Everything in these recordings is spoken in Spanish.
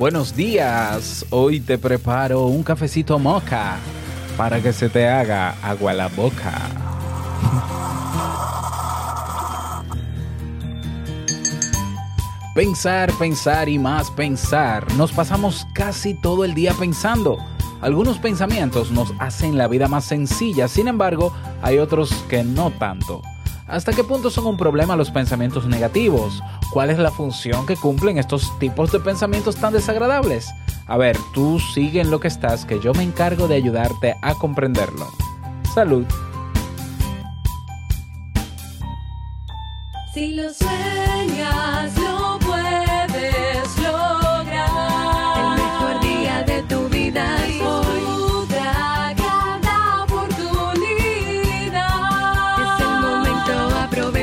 Buenos días, hoy te preparo un cafecito moca para que se te haga agua a la boca. Pensar, pensar y más pensar. Nos pasamos casi todo el día pensando. Algunos pensamientos nos hacen la vida más sencilla, sin embargo, hay otros que no tanto. ¿Hasta qué punto son un problema los pensamientos negativos? ¿Cuál es la función que cumplen estos tipos de pensamientos tan desagradables? A ver, tú sigue en lo que estás, que yo me encargo de ayudarte a comprenderlo. Salud. Si lo sueñas,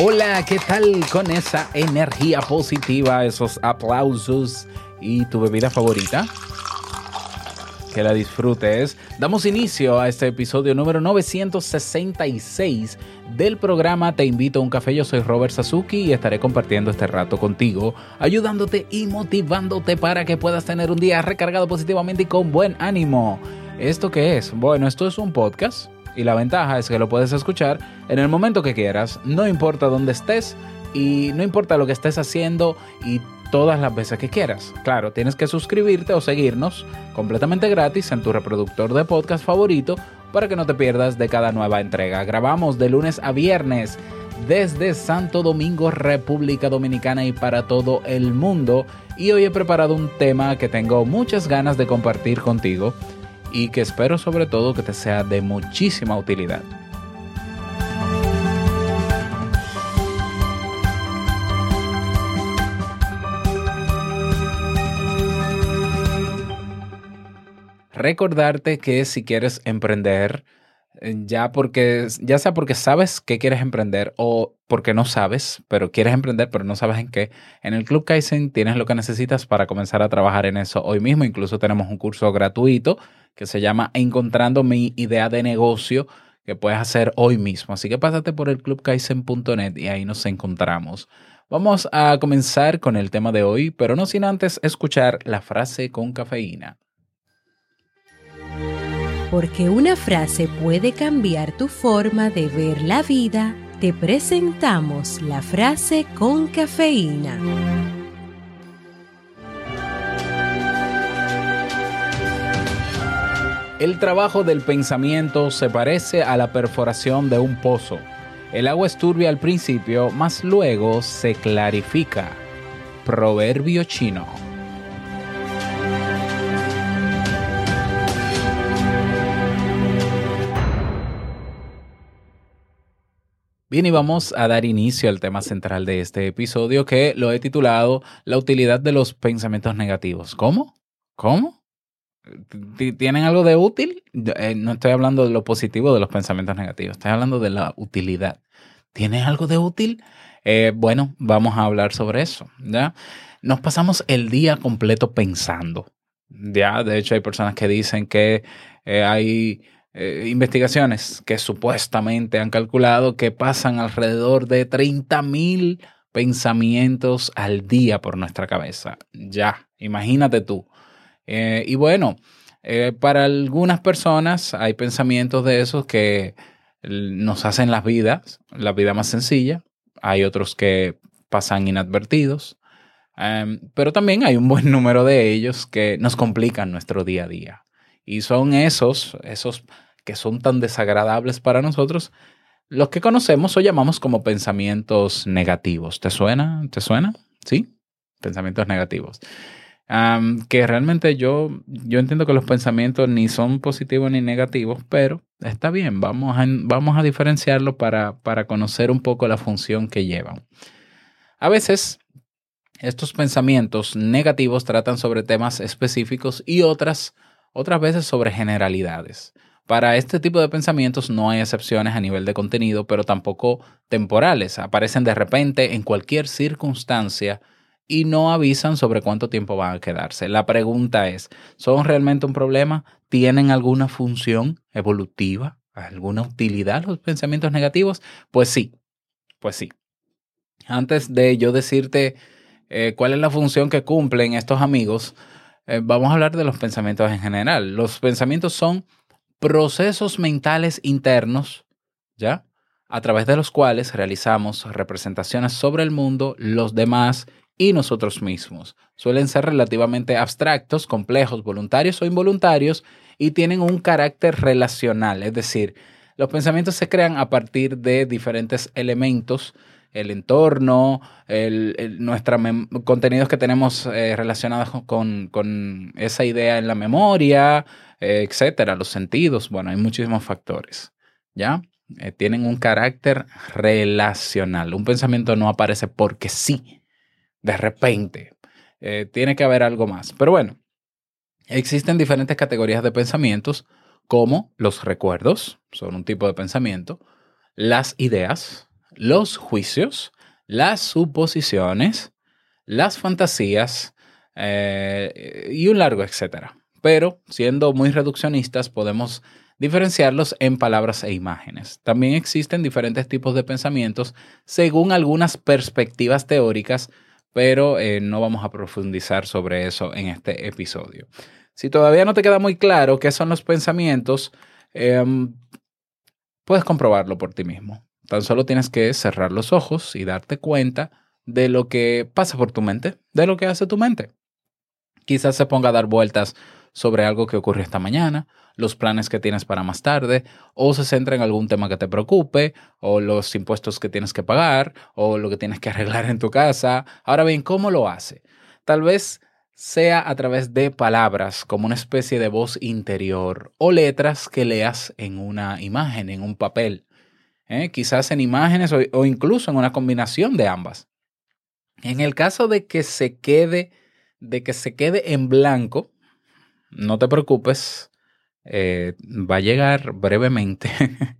Hola, ¿qué tal con esa energía positiva, esos aplausos y tu bebida favorita? Que la disfrutes. Damos inicio a este episodio número 966 del programa Te invito a un café. Yo soy Robert Sasuki y estaré compartiendo este rato contigo, ayudándote y motivándote para que puedas tener un día recargado positivamente y con buen ánimo. ¿Esto qué es? Bueno, esto es un podcast y la ventaja es que lo puedes escuchar en el momento que quieras, no importa dónde estés y no importa lo que estés haciendo y todas las veces que quieras. Claro, tienes que suscribirte o seguirnos completamente gratis en tu reproductor de podcast favorito para que no te pierdas de cada nueva entrega. Grabamos de lunes a viernes desde Santo Domingo, República Dominicana y para todo el mundo. Y hoy he preparado un tema que tengo muchas ganas de compartir contigo y que espero sobre todo que te sea de muchísima utilidad. Recordarte que si quieres emprender, ya porque ya sea porque sabes que quieres emprender o porque no sabes, pero quieres emprender pero no sabes en qué, en el Club Kaizen tienes lo que necesitas para comenzar a trabajar en eso hoy mismo. Incluso tenemos un curso gratuito que se llama Encontrando mi idea de negocio que puedes hacer hoy mismo. Así que pásate por el clubkaizen.net y ahí nos encontramos. Vamos a comenzar con el tema de hoy, pero no sin antes escuchar la frase con cafeína. Porque una frase puede cambiar tu forma de ver la vida, te presentamos la frase con cafeína. El trabajo del pensamiento se parece a la perforación de un pozo. El agua es turbia al principio, mas luego se clarifica. Proverbio chino. Bien, y vamos a dar inicio al tema central de este episodio que lo he titulado La utilidad de los pensamientos negativos. ¿Cómo? ¿Cómo? ¿T- ¿Tienen algo de útil? Eh, no estoy hablando de lo positivo de los pensamientos negativos, estoy hablando de la utilidad. ¿Tiene algo de útil? Eh, bueno, vamos a hablar sobre eso. ¿ya? Nos pasamos el día completo pensando. Ya, de hecho, hay personas que dicen que eh, hay eh, investigaciones que supuestamente han calculado que pasan alrededor de 30 mil pensamientos al día por nuestra cabeza. Ya, imagínate tú. Eh, y bueno, eh, para algunas personas hay pensamientos de esos que nos hacen las vidas, la vida más sencilla. Hay otros que pasan inadvertidos. Em, pero también hay un buen número de ellos que nos complican nuestro día a día. Y son esos, esos que son tan desagradables para nosotros, los que conocemos o llamamos como pensamientos negativos. ¿Te suena? ¿Te suena? ¿Sí? Pensamientos negativos. que realmente yo, yo entiendo que los pensamientos ni son positivos ni negativos, pero está bien, vamos a, vamos a diferenciarlo para, para conocer un poco la función que llevan. A veces, estos pensamientos negativos tratan sobre temas específicos y otras, otras veces sobre generalidades. Para este tipo de pensamientos no hay excepciones a nivel de contenido, pero tampoco temporales. Aparecen de repente en cualquier circunstancia y no avisan sobre cuánto tiempo van a quedarse. La pregunta es, ¿son realmente un problema? ¿Tienen alguna función evolutiva? ¿Alguna utilidad los pensamientos negativos? Pues sí, pues sí. Antes de yo decirte eh, cuál es la función que cumplen estos amigos, eh, vamos a hablar de los pensamientos en general. Los pensamientos son procesos mentales internos, ¿ya? A través de los cuales realizamos representaciones sobre el mundo, los demás y nosotros mismos. Suelen ser relativamente abstractos, complejos, voluntarios o involuntarios y tienen un carácter relacional, es decir, los pensamientos se crean a partir de diferentes elementos, el entorno, el, el nuestra contenidos que tenemos eh, relacionados con, con, esa idea en la memoria, eh, etcétera, los sentidos. Bueno, hay muchísimos factores, ¿ya? Eh, tienen un carácter relacional. Un pensamiento no aparece porque sí, de repente. Tiene que haber algo más. Pero bueno, existen diferentes categorías de pensamientos, como los recuerdos, son un tipo de pensamiento, las ideas, los juicios, las suposiciones, las fantasías eh, y un largo etcétera. Pero, siendo muy reduccionistas, podemos diferenciarlos en palabras e imágenes. También existen diferentes tipos de pensamientos según algunas perspectivas teóricas, pero eh, no vamos a profundizar sobre eso en este episodio. Si todavía no te queda muy claro qué son los pensamientos, eh, puedes comprobarlo por ti mismo. Tan solo tienes que cerrar los ojos y darte cuenta de lo que pasa por tu mente, de lo que hace tu mente. Quizás se ponga a dar vueltas sobre algo que ocurrió esta mañana, los planes que tienes para más tarde, o se centra en algún tema que te preocupe, o los impuestos que tienes que pagar, o lo que tienes que arreglar en tu casa. Ahora bien, ¿cómo lo hace? Tal vez sea a través de palabras, como una especie de voz interior, o letras que leas en una imagen, en un papel, ¿eh? quizás en imágenes o, incluso en una combinación de ambas. En el caso de que se quede, de que se quede en blanco, no te preocupes, eh, va a llegar brevemente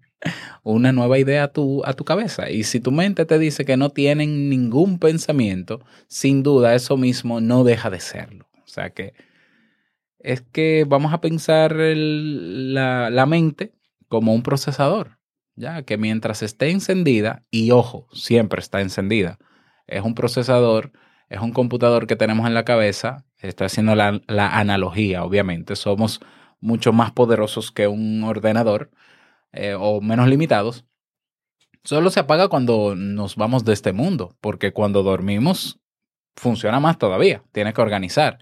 una nueva idea a tu, a tu cabeza. Y si tu mente te dice que no tienen ningún pensamiento, sin duda eso mismo no deja de serlo. O sea que es que vamos a pensar la, la mente como un procesador, ya que mientras esté encendida, y ojo, siempre está encendida, es un procesador, es un computador que tenemos en la cabeza, estoy haciendo la, la analogía, obviamente, somos mucho más poderosos que un ordenador eh, o menos limitados, solo se apaga cuando nos vamos de este mundo, porque cuando dormimos funciona más todavía, tiene que organizar.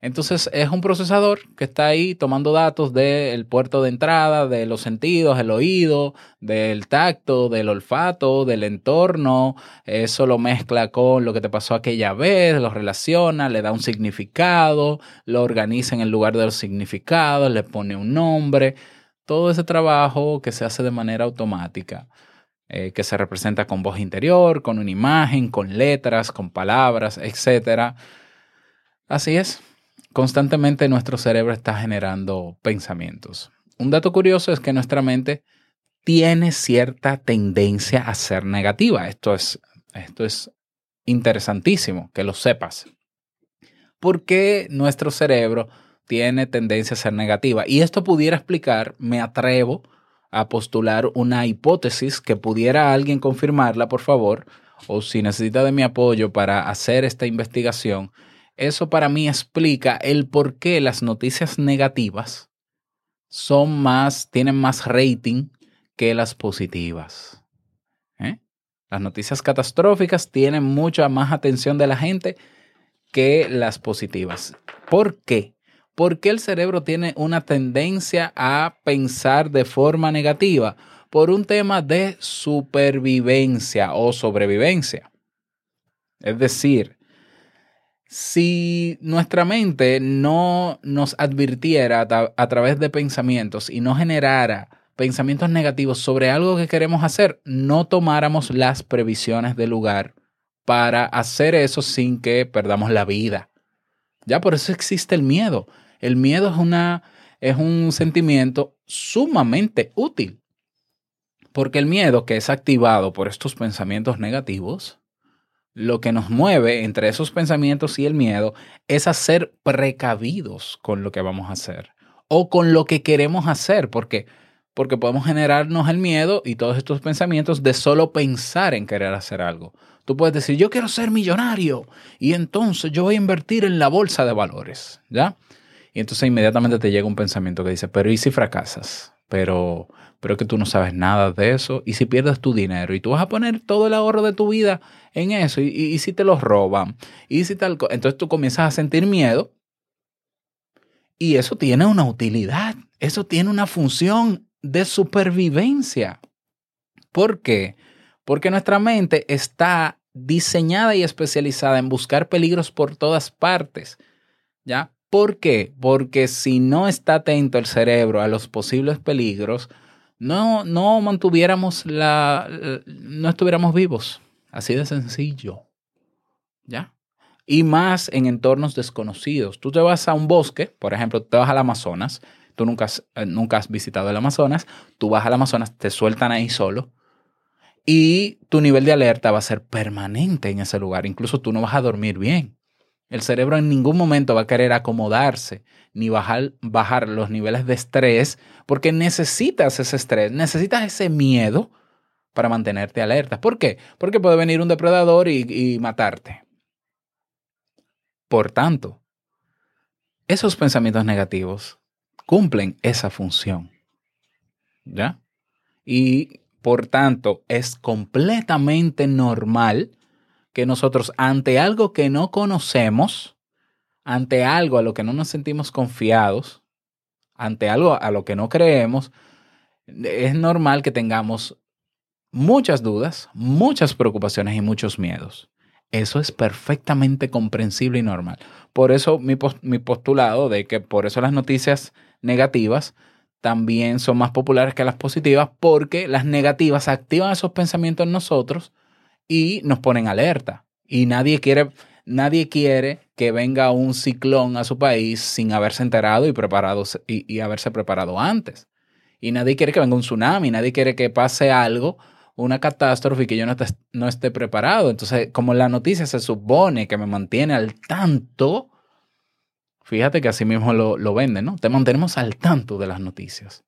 Entonces es un procesador que está ahí tomando datos del puerto de entrada, de los sentidos, el oído, del tacto, del olfato, del entorno. Eso lo mezcla con lo que te pasó aquella vez, lo relaciona, le da un significado, lo organiza en el lugar de los significados, le pone un nombre. Todo ese trabajo que se hace de manera automática, eh, que se representa con voz interior, con una imagen, con letras, con palabras, etc. Así es constantemente nuestro cerebro está generando pensamientos. Un dato curioso es que nuestra mente tiene cierta tendencia a ser negativa. Esto es, esto es interesantísimo que lo sepas. ¿Por qué nuestro cerebro tiene tendencia a ser negativa? Y esto pudiera explicar, me atrevo a postular una hipótesis que pudiera alguien confirmarla, por favor, o si necesita de mi apoyo para hacer esta investigación, eso para mí explica el por qué las noticias negativas son más, tienen más rating que las positivas. ¿Eh? Las noticias catastróficas tienen mucha más atención de la gente que las positivas. ¿Por qué? Porque el cerebro tiene una tendencia a pensar de forma negativa por un tema de supervivencia o sobrevivencia. Es decir, si nuestra mente no nos advirtiera a, tra- a través de pensamientos y no generara pensamientos negativos sobre algo que queremos hacer, no tomáramos las previsiones del lugar para hacer eso sin que perdamos la vida. Ya por eso existe el miedo. El miedo es, una, es un sentimiento sumamente útil. Porque el miedo que es activado por estos pensamientos negativos, lo que nos mueve entre esos pensamientos y el miedo es a ser precavidos con lo que vamos a hacer o con lo que queremos hacer, porque porque podemos generarnos el miedo y todos estos pensamientos de solo pensar en querer hacer algo. Tú puedes decir, yo quiero ser millonario y entonces yo voy a invertir en la bolsa de valores, ¿ya? Y entonces inmediatamente te llega un pensamiento que dice, pero ¿y si fracasas? Pero, pero que tú no sabes nada de eso. ¿Y si pierdes tu dinero? Y tú vas a poner todo el ahorro de tu vida en eso. ¿Y, y, si te lo roban? ¿Y si tal? co-?" Entonces tú comienzas a sentir miedo y eso tiene una utilidad. Eso tiene una función de supervivencia. ¿Por qué? Porque nuestra mente está diseñada y especializada en buscar peligros por todas partes. ¿Ya? ¿Por qué? Porque si no está atento el cerebro a los posibles peligros, no, no mantuviéramos la, no estuviéramos vivos. Así de sencillo. ¿Ya? Y más en entornos desconocidos. Tú te vas a un bosque, por ejemplo, te vas al Amazonas, tú nunca eh, nunca has visitado el Amazonas, tú vas al Amazonas, te sueltan ahí solo y tu nivel de alerta va a ser permanente en ese lugar. Incluso tú no vas a dormir bien. El cerebro en ningún momento va a querer acomodarse ni bajar, bajar los niveles de estrés porque necesitas ese estrés, necesitas ese miedo para mantenerte alerta. ¿Por qué? Porque puede venir un depredador y, y matarte. Por tanto, esos pensamientos negativos cumplen esa función. ¿Ya? Y por tanto, es completamente normal que nosotros ante algo que no conocemos, ante algo a lo que no nos sentimos confiados, ante algo a lo que no creemos, es normal que tengamos muchas dudas, muchas preocupaciones y muchos miedos. Eso es perfectamente comprensible y normal. Por eso mi, mi postulado de que por eso las noticias negativas también son más populares que las positivas, porque las negativas activan esos pensamientos en nosotros y nos ponen alerta. Y nadie quiere, nadie quiere que venga un ciclón a su país sin haberse enterado y, preparado, y, haberse preparado antes. Y nadie quiere que venga un tsunami, nadie quiere que pase algo, una catástrofe y que yo no, no esté preparado. Entonces, como la noticia se supone que me mantiene al tanto, fíjate que así mismo lo, lo venden, ¿no? Te mantenemos al tanto de las noticias.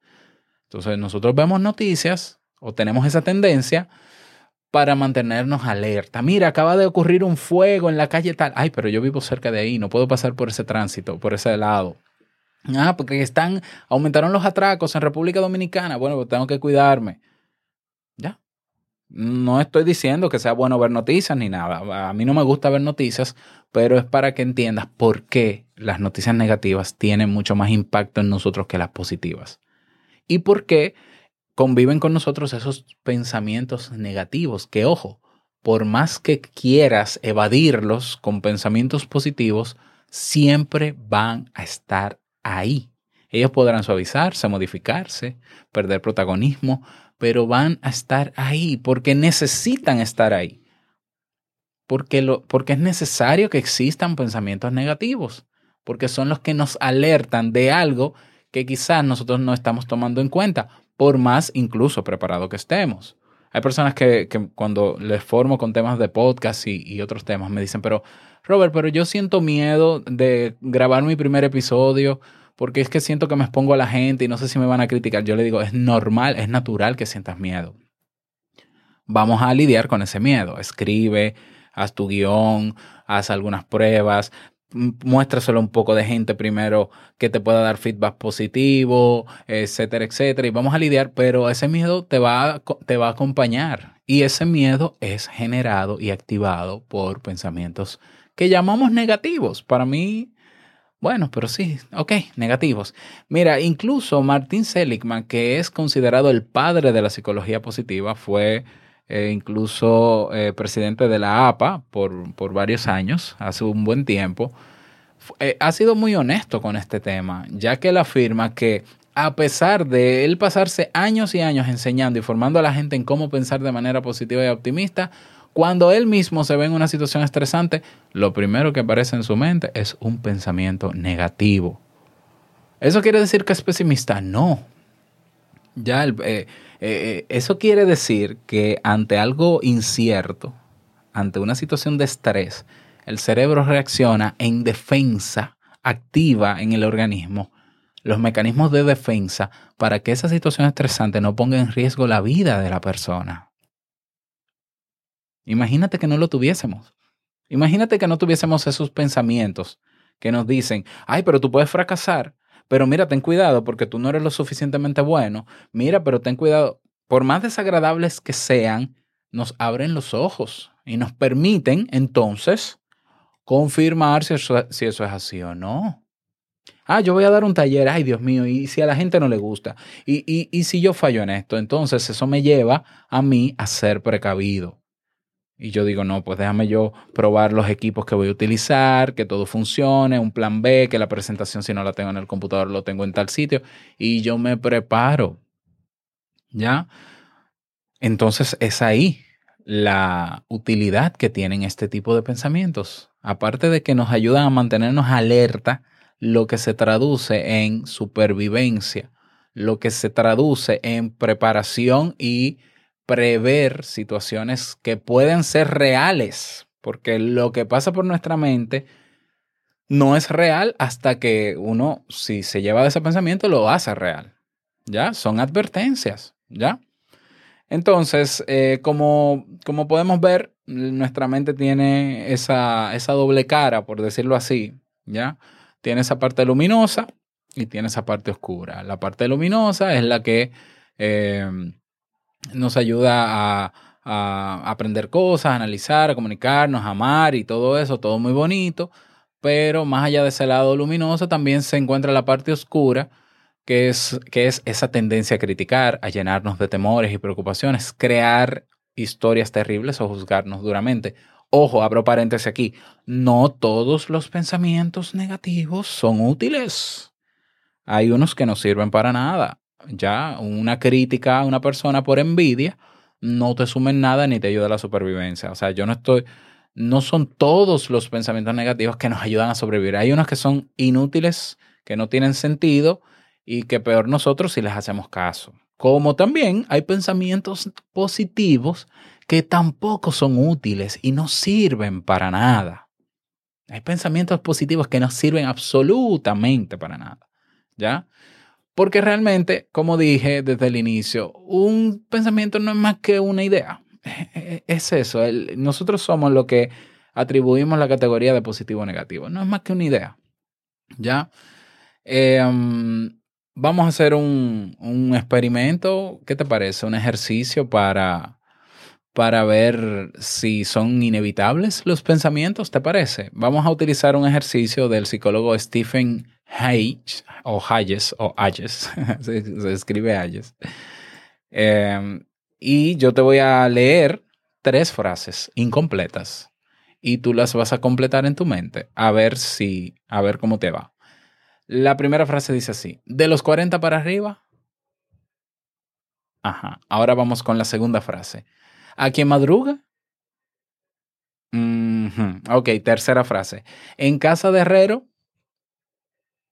Entonces, nosotros vemos noticias o tenemos esa tendencia para mantenernos alerta. Mira, acaba de ocurrir un fuego en la calle tal. Ay, pero yo vivo cerca de ahí, no puedo pasar por ese tránsito, por ese lado. Ah, porque están, aumentaron los atracos en República Dominicana. Bueno, pues tengo que cuidarme. Ya. No estoy diciendo que sea bueno ver noticias ni nada. A mí no me gusta ver noticias, pero es para que entiendas por qué las noticias negativas tienen mucho más impacto en nosotros que las positivas. Y por qué conviven con nosotros esos pensamientos negativos que, ojo, por más que quieras evadirlos con pensamientos positivos, siempre van a estar ahí. Ellos podrán suavizarse, modificarse, perder protagonismo, pero van a estar ahí porque necesitan estar ahí. Porque, lo, porque es necesario que existan pensamientos negativos, porque son los que nos alertan de algo que quizás nosotros no estamos tomando en cuenta, por más incluso preparado que estemos. Hay personas que, que cuando les formo con temas de podcast y, y, otros temas me dicen, pero Robert, pero yo siento miedo de grabar mi primer episodio porque es que siento que me expongo a la gente y no sé si me van a criticar. Yo le digo, es normal, es natural que sientas miedo. Vamos a lidiar con ese miedo. Escribe, haz tu guion, haz algunas pruebas, muéstraselo un poco de gente primero que te pueda dar feedback positivo, etcétera, etcétera. Y vamos a lidiar, pero ese miedo te va, a, te va a acompañar. Y ese miedo es generado y activado por pensamientos que llamamos negativos. Para mí, bueno, pero sí, ok, negativos. Mira, incluso Martin Seligman, que es considerado el padre de la psicología positiva, fue eh, incluso eh, presidente de la APA por, por varios años, hace un buen tiempo, eh, ha sido muy honesto con este tema, ya que él afirma que a pesar de él pasarse años y años enseñando y formando a la gente en cómo pensar de manera positiva y optimista, cuando él mismo se ve en una situación estresante, lo primero que aparece en su mente es un pensamiento negativo. ¿Eso quiere decir que es pesimista? No. Ya, el- eh, eh, eso quiere decir que ante algo incierto, ante una situación de estrés, el cerebro reacciona en defensa activa en el organismo los mecanismos de defensa para que esa situación estresante no ponga en riesgo la vida de la persona. Imagínate que no lo tuviésemos. Imagínate que no tuviésemos esos pensamientos que nos dicen, ay, pero tú puedes fracasar, pero mira, ten cuidado porque tú no eres lo suficientemente bueno, mira, pero ten cuidado. Por más desagradables que sean, nos abren los ojos y nos permiten entonces confirmar si eso, si eso es así o no. Ah, yo voy a dar un taller, ay Dios mío, y si a la gente no le gusta, y, y, y si yo fallo en esto, entonces eso me lleva a mí a ser precavido. Y yo digo, no, pues déjame yo probar los equipos que voy a utilizar, que todo funcione, un plan B, que la presentación si no la tengo en el computador lo tengo en tal sitio, y yo me preparo. ¿Ya? Entonces es ahí la utilidad que tienen este tipo de pensamientos. Aparte de que nos ayudan a mantenernos alerta, lo que se traduce en supervivencia, lo que se traduce en preparación y prever situaciones que pueden ser reales, porque lo que pasa por nuestra mente no es real hasta que uno, si se lleva de ese pensamiento, lo hace real. ¿Ya? Son advertencias. ¿Ya? Entonces, eh, como, como podemos ver, nuestra mente tiene esa, esa doble cara, por decirlo así. ¿Ya? Tiene esa parte luminosa y tiene esa parte oscura. La parte luminosa es la que eh, nos ayuda a, aprender cosas, a analizar, a comunicarnos, a amar y todo eso, todo muy bonito. Pero más allá de ese lado luminoso también se encuentra la parte oscura, que es, que es esa tendencia a criticar, a llenarnos de temores y preocupaciones, crear historias terribles o juzgarnos duramente. Ojo, abro paréntesis aquí, no todos los pensamientos negativos son útiles. Hay unos que no sirven para nada. Ya una crítica a una persona por envidia no te sumen nada ni te ayuda a la supervivencia. O sea, yo no estoy, no son todos los pensamientos negativos que nos ayudan a sobrevivir. Hay unos que son inútiles, que no tienen sentido y que peor nosotros si les hacemos caso. Como también hay pensamientos positivos que tampoco son útiles y no sirven para nada. Hay pensamientos positivos que no sirven absolutamente para nada. ¿Ya? Porque realmente, como dije desde el inicio, un pensamiento no es más que una idea. Es eso. Nosotros somos lo que atribuimos la categoría de positivo o negativo. No es más que una idea. ¿Ya? Um, vamos a hacer un, un, experimento. ¿Qué te parece? Un ejercicio para, para ver si son inevitables los pensamientos. ¿Te parece? Vamos a utilizar un ejercicio del psicólogo Stephen Hayes o Hayes o Hayes. se, escribe Hayes. Eh, y yo te voy a leer tres frases incompletas y tú las vas a completar en tu mente a ver si, a ver cómo te va. La primera frase dice así, de los 40 para arriba. Ajá, ahora vamos con la segunda frase. ¿A quién madruga? Mm. Ok, tercera frase. En casa de herrero.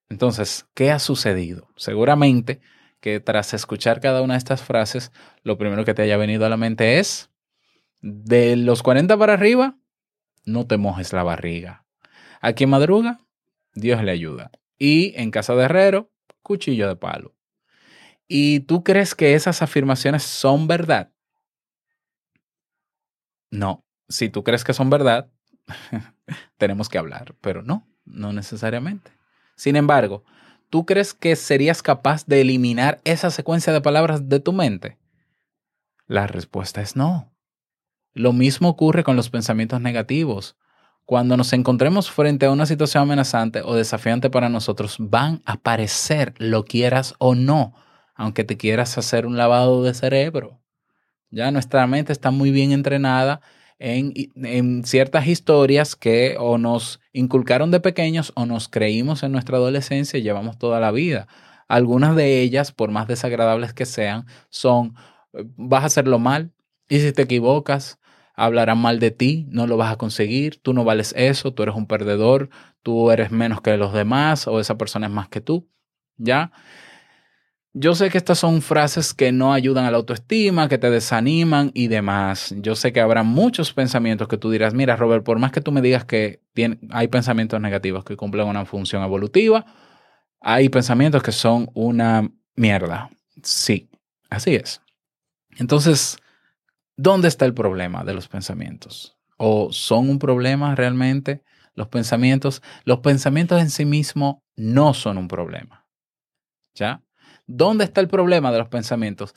Entonces, ¿qué ha sucedido? Seguramente que tras escuchar cada una de estas frases, lo primero que te haya venido a la mente es, de los 40 para arriba, no te mojes la barriga. A quien madruga, Dios le ayuda. Y en casa de herrero, cuchillo de palo. ¿Y tú crees que esas afirmaciones son verdad? No. Si tú crees que son verdad, tenemos que hablar, pero no, no necesariamente. Sin embargo, ¿tú crees que serías capaz de eliminar esa secuencia de palabras de tu mente? La respuesta es no. Lo mismo ocurre con los pensamientos negativos. Cuando nos encontremos frente a una situación amenazante o desafiante para nosotros, van a aparecer, lo quieras o no, aunque te quieras hacer un lavado de cerebro. Ya nuestra mente está muy bien entrenada en, en, ciertas historias que o nos inculcaron de pequeños o nos creímos en nuestra adolescencia y llevamos toda la vida. Algunas de ellas, por más desagradables que sean, son eh, vas a hacerlo mal y si te equivocas, hablarán mal de ti, no lo vas a conseguir, tú no vales eso, tú eres un perdedor, tú eres menos que los demás o esa persona es más que tú, ¿ya? Yo sé que estas son frases que no ayudan a la autoestima, que te desaniman y demás. Yo sé que habrá muchos pensamientos que tú dirás, mira Robert, por más que tú me digas que hay pensamientos negativos que cumplen una función evolutiva, hay pensamientos que son una mierda. Sí, así es. Entonces, ¿dónde está el problema de los pensamientos? ¿O son un problema realmente los pensamientos? Los pensamientos en sí mismos no son un problema. ¿Ya? ¿Dónde está el problema de los pensamientos?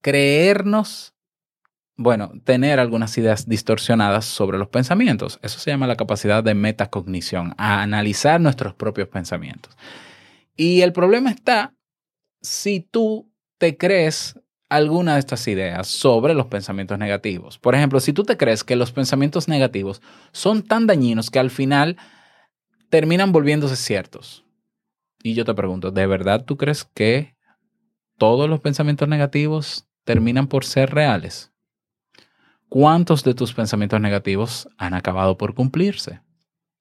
Creernos, bueno, tener algunas ideas distorsionadas sobre los pensamientos. Eso se llama la capacidad de metacognición, a analizar nuestros propios pensamientos. Y el problema está si tú te crees alguna de estas ideas sobre los pensamientos negativos. Por ejemplo, si tú te crees que los pensamientos negativos son tan dañinos que al final terminan volviéndose ciertos. Y yo te pregunto, ¿de verdad tú crees que todos los pensamientos negativos terminan por ser reales? ¿Cuántos de tus pensamientos negativos han acabado por cumplirse?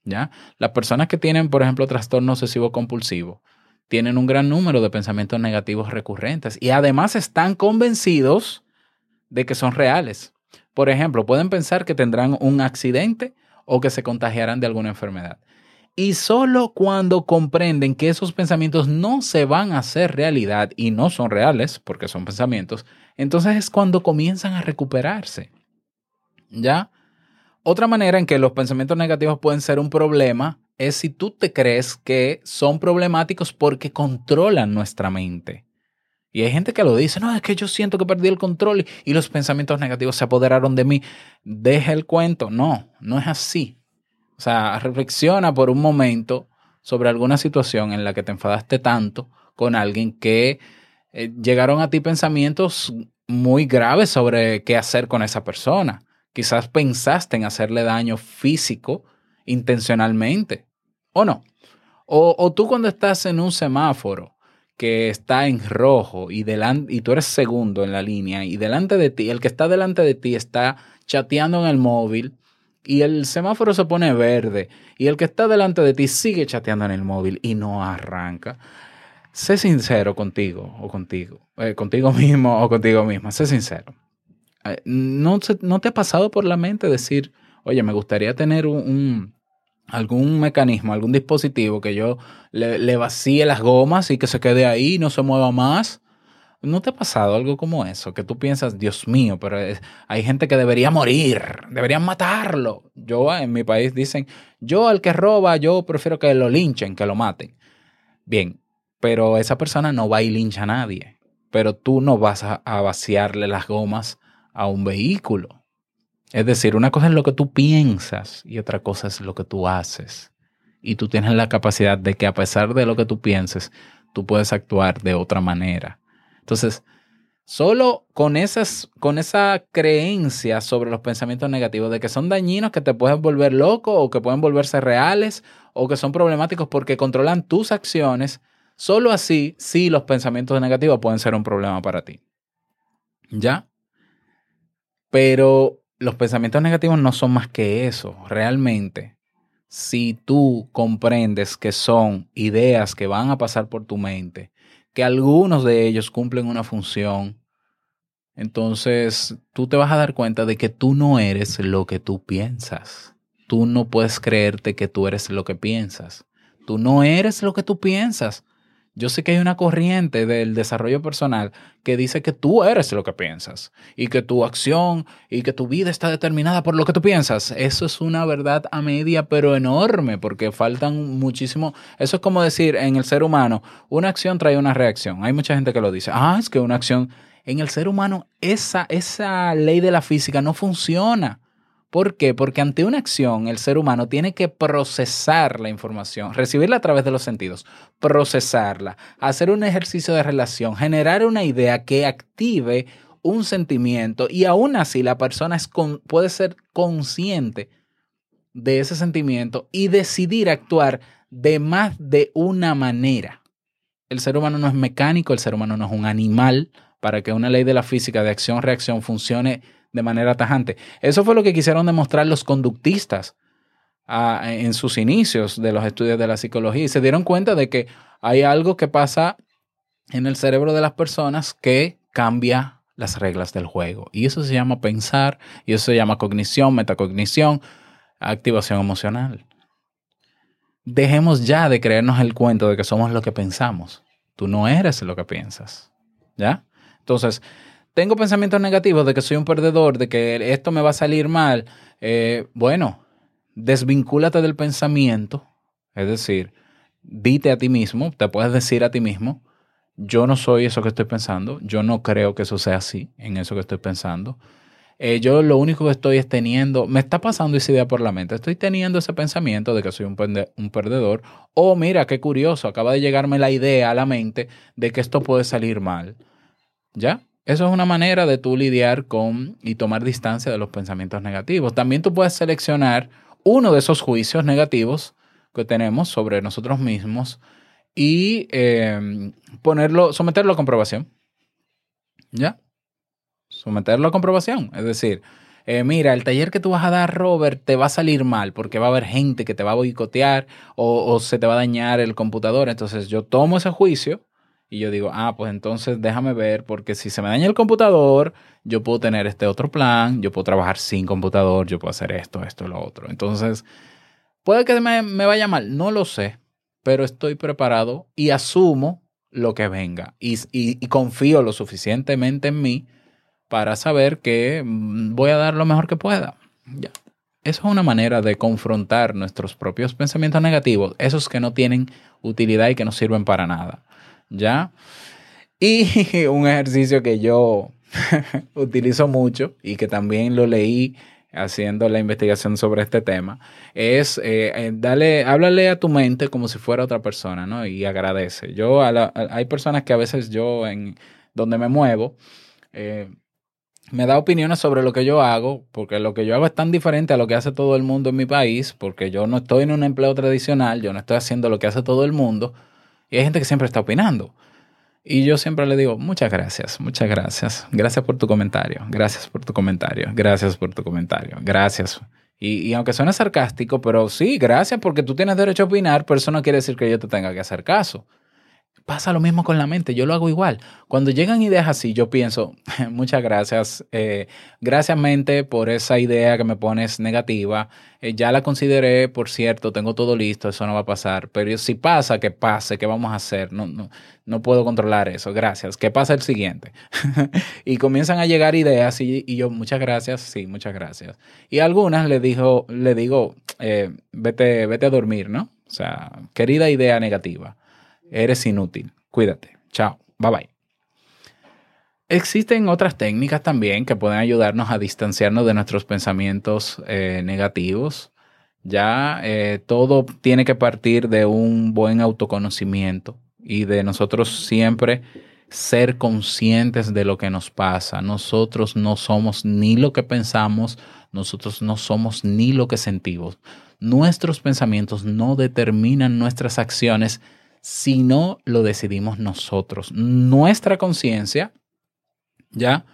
¿Ya? Las personas que tienen, por ejemplo, trastorno obsesivo compulsivo, tienen un gran número de pensamientos negativos recurrentes y además están convencidos de que son reales. Por ejemplo, pueden pensar que tendrán un accidente o que se contagiarán de alguna enfermedad. Y solo cuando comprenden que esos pensamientos no se van a hacer realidad y no son reales, porque son pensamientos, entonces es cuando comienzan a recuperarse. ¿Ya? Otra manera en que los pensamientos negativos pueden ser un problema es si tú te crees que son problemáticos porque controlan nuestra mente. Y hay gente que lo dice, no, es que yo siento que perdí el control y, los pensamientos negativos se apoderaron de mí. Deja el cuento. No, no es así. O sea, reflexiona por un momento sobre alguna situación en la que te enfadaste tanto con alguien que eh, llegaron a ti pensamientos muy graves sobre qué hacer con esa persona. Quizás pensaste en hacerle daño físico intencionalmente, ¿o no? O, tú cuando estás en un semáforo que está en rojo y, y tú eres segundo en la línea y delante de ti, el que está delante de ti está chateando en el móvil y el semáforo se pone verde y el que está delante de ti sigue chateando en el móvil y no arranca. Sé sincero contigo o contigo, eh, contigo mismo o contigo misma, sé sincero. Eh, ¿No, ¿No te ha pasado por la mente decir, oye, me gustaría tener un, algún mecanismo, algún dispositivo que yo le, vacíe las gomas y que se quede ahí y no se mueva más? ¿No te ha pasado algo como eso? Que tú piensas, Dios mío, pero hay gente que debería morir, deberían matarlo. Yo en mi país dicen, yo al que roba, yo prefiero que lo linchen, que lo maten. Bien, pero esa persona no va y lincha a nadie. Pero tú no vas a, a vaciarle las gomas a un vehículo. Es decir, una cosa es lo que tú piensas y otra cosa es lo que tú haces. Y tú tienes la capacidad de que a pesar de lo que tú pienses, tú puedes actuar de otra manera. Entonces, solo con, esas, con esa creencia sobre los pensamientos negativos de que son dañinos, que te pueden volver loco o que pueden volverse reales o que son problemáticos porque controlan tus acciones, solo así sí los pensamientos negativos pueden ser un problema para ti. ¿Ya? Pero los pensamientos negativos no son más que eso, realmente. Si tú comprendes que son ideas que van a pasar por tu mente, que algunos de ellos cumplen una función, entonces tú te vas a dar cuenta de que tú no eres lo que tú piensas. Tú no puedes creerte que tú eres lo que piensas. Tú no eres lo que tú piensas. Yo sé que hay una corriente del desarrollo personal que dice que tú eres lo que piensas y que tu acción y que tu vida está determinada por lo que tú piensas. Eso es una verdad a media pero enorme porque faltan muchísimo. Eso es como decir en el ser humano, una acción trae una reacción. Hay mucha gente que lo dice. Ah, es que una acción en el ser humano esa esa ley de la física no funciona. ¿Por qué? Porque ante una acción el ser humano tiene que procesar la información, recibirla a través de los sentidos, procesarla, hacer un ejercicio de relación, generar una idea que active un sentimiento y aún así la persona es puede ser consciente de ese sentimiento y decidir actuar de más de una manera. El ser humano no es mecánico, el ser humano no es un animal para que una ley de la física de acción-reacción funcione de manera tajante. Eso fue lo que quisieron demostrar los conductistas ah, en sus inicios de los estudios de la psicología y se dieron cuenta de que hay algo que pasa en el cerebro de las personas que cambia las reglas del juego. Y eso se llama pensar, y eso se llama cognición, metacognición, activación emocional. Dejemos ya de creernos el cuento de que somos lo que pensamos. Tú no eres lo que piensas. ¿Ya? Entonces, tengo pensamientos negativos de que soy un perdedor, de que esto me va a salir mal. Eh, bueno, desvincúlate del pensamiento. Es decir, dite a ti mismo, te puedes decir a ti mismo, yo no soy eso que estoy pensando, yo no creo que eso sea así, en eso que estoy pensando. Eh, yo lo único que estoy es teniendo, me está pasando esa idea por la mente, estoy teniendo ese pensamiento de que soy un, un perdedor, o mira, qué curioso, acaba de llegarme la idea a la mente de que esto puede salir mal. ¿Ya? Eso es una manera de tú lidiar con y tomar distancia de los pensamientos negativos. También tú puedes seleccionar uno de esos juicios negativos que tenemos sobre nosotros mismos y eh, ponerlo, someterlo a comprobación. ¿Ya? Someterlo a comprobación. Es decir, eh, mira, el taller que tú vas a dar, Robert, te va a salir mal porque va a haber gente que te va a boicotear o se te va a dañar el computador. Entonces yo tomo ese juicio y yo digo, ah, pues entonces déjame ver, porque si se me daña el computador, yo puedo tener este otro plan, yo puedo trabajar sin computador, yo puedo hacer esto, esto, lo otro. Entonces, puede que me, vaya mal, no lo sé, pero estoy preparado y asumo lo que venga y, y- y confío lo suficientemente en mí para saber que mm, voy a dar lo mejor que pueda. Ya. Eso es una manera de confrontar nuestros propios pensamientos negativos, esos que no tienen utilidad y que no sirven para nada. ¿Ya? Y un ejercicio que yo utilizo mucho y que también lo leí haciendo la investigación sobre este tema es eh, eh, dale, háblale a tu mente como si fuera otra persona, ¿no? Y agradece. Yo a la- hay personas que a veces yo en donde me muevo eh, me da opiniones sobre lo que yo hago, porque lo que yo hago es tan diferente a lo que hace todo el mundo en mi país, porque yo no estoy en un empleo tradicional, yo no estoy haciendo lo que hace todo el mundo, y hay gente que siempre está opinando. Y yo siempre le digo, muchas gracias, muchas gracias. Gracias por tu comentario, gracias por tu comentario, gracias por tu comentario, gracias. Y, aunque suene sarcástico, pero sí, gracias porque tú tienes derecho a opinar, pero eso no quiere decir que yo te tenga que hacer caso. Pasa lo mismo con la mente, yo lo hago igual. Cuando llegan ideas así, yo pienso, muchas gracias, eh, gracias por esa idea que me pones negativa. Eh, ya la consideré, por cierto, tengo todo listo, eso no va a pasar. Pero si pasa, que pase, ¿qué vamos a hacer? No, no, no puedo controlar eso, gracias. ¿Qué pasa el siguiente? y comienzan a llegar ideas y, y yo, muchas gracias, sí, muchas gracias. Y algunas le, dijo, le digo, eh, vete, vete a dormir, ¿no? O sea, querida idea negativa, eres inútil, cuídate, chao, bye bye. Existen otras técnicas también que pueden ayudarnos a distanciarnos de nuestros pensamientos eh, negativos. Ya eh, todo tiene que partir de un buen autoconocimiento y de nosotros siempre ser conscientes de lo que nos pasa. Nosotros no somos ni lo que pensamos, nosotros no somos ni lo que sentimos. Nuestros pensamientos no determinan nuestras acciones, sino lo decidimos nosotros. Nuestra conciencia ya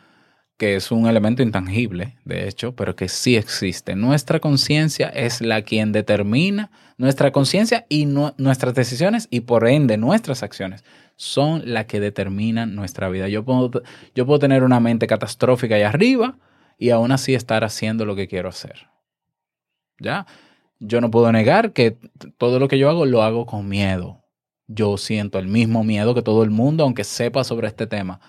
que es un elemento intangible, de hecho, pero que sí existe. Nuestra conciencia es la quien determina nuestra conciencia y nu- nuestras decisiones y por ende nuestras acciones son las que determinan nuestra vida. Yo puedo, yo puedo tener una mente catastrófica ahí arriba y aún así estar haciendo lo que quiero hacer. ¿Ya? Yo no puedo negar que todo lo que yo hago lo hago con miedo. Yo siento el mismo miedo que todo el mundo, aunque sepa sobre este tema.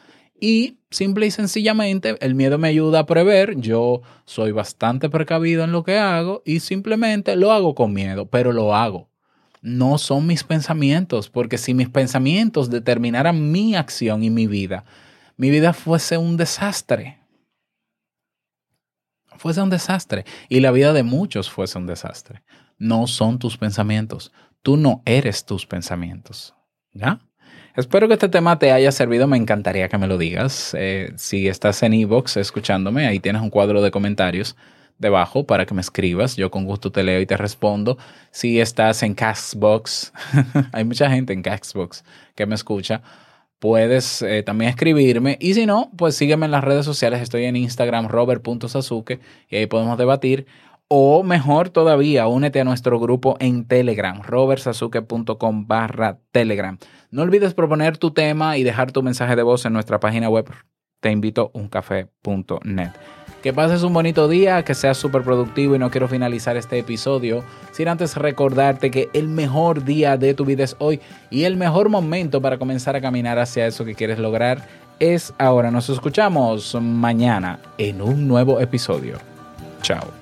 Y simple y sencillamente el miedo me ayuda a prever, yo soy bastante precavido en lo que hago y simplemente lo hago con miedo, pero lo hago. No son mis pensamientos, porque si mis pensamientos determinaran mi acción y mi vida, mi vida fuese un desastre. Fuese un desastre. Y la vida de muchos fuese un desastre. No son tus pensamientos. Tú no eres tus pensamientos. ¿Ya? Espero que este tema te haya servido. Me encantaría que me lo digas. Eh, si estás en Evox escuchándome, ahí tienes un cuadro de comentarios debajo para que me escribas. Yo con gusto te leo y te respondo. Si estás en Castbox, hay mucha gente en Castbox que me escucha. Puedes eh, también escribirme y si no, pues sígueme en las redes sociales. Estoy en Instagram robert.sasuke y ahí podemos debatir. O mejor todavía, únete a nuestro grupo en Telegram, robertsasuke.com barra Telegram. No olvides proponer tu tema y dejar tu mensaje de voz en nuestra página web. Te invito uncafe.net. Que pases un bonito día, que seas súper productivo y no quiero finalizar este episodio sin antes recordarte que el mejor día de tu vida es hoy y el mejor momento para comenzar a caminar hacia eso que quieres lograr es ahora. Nos escuchamos mañana en un nuevo episodio. Chao.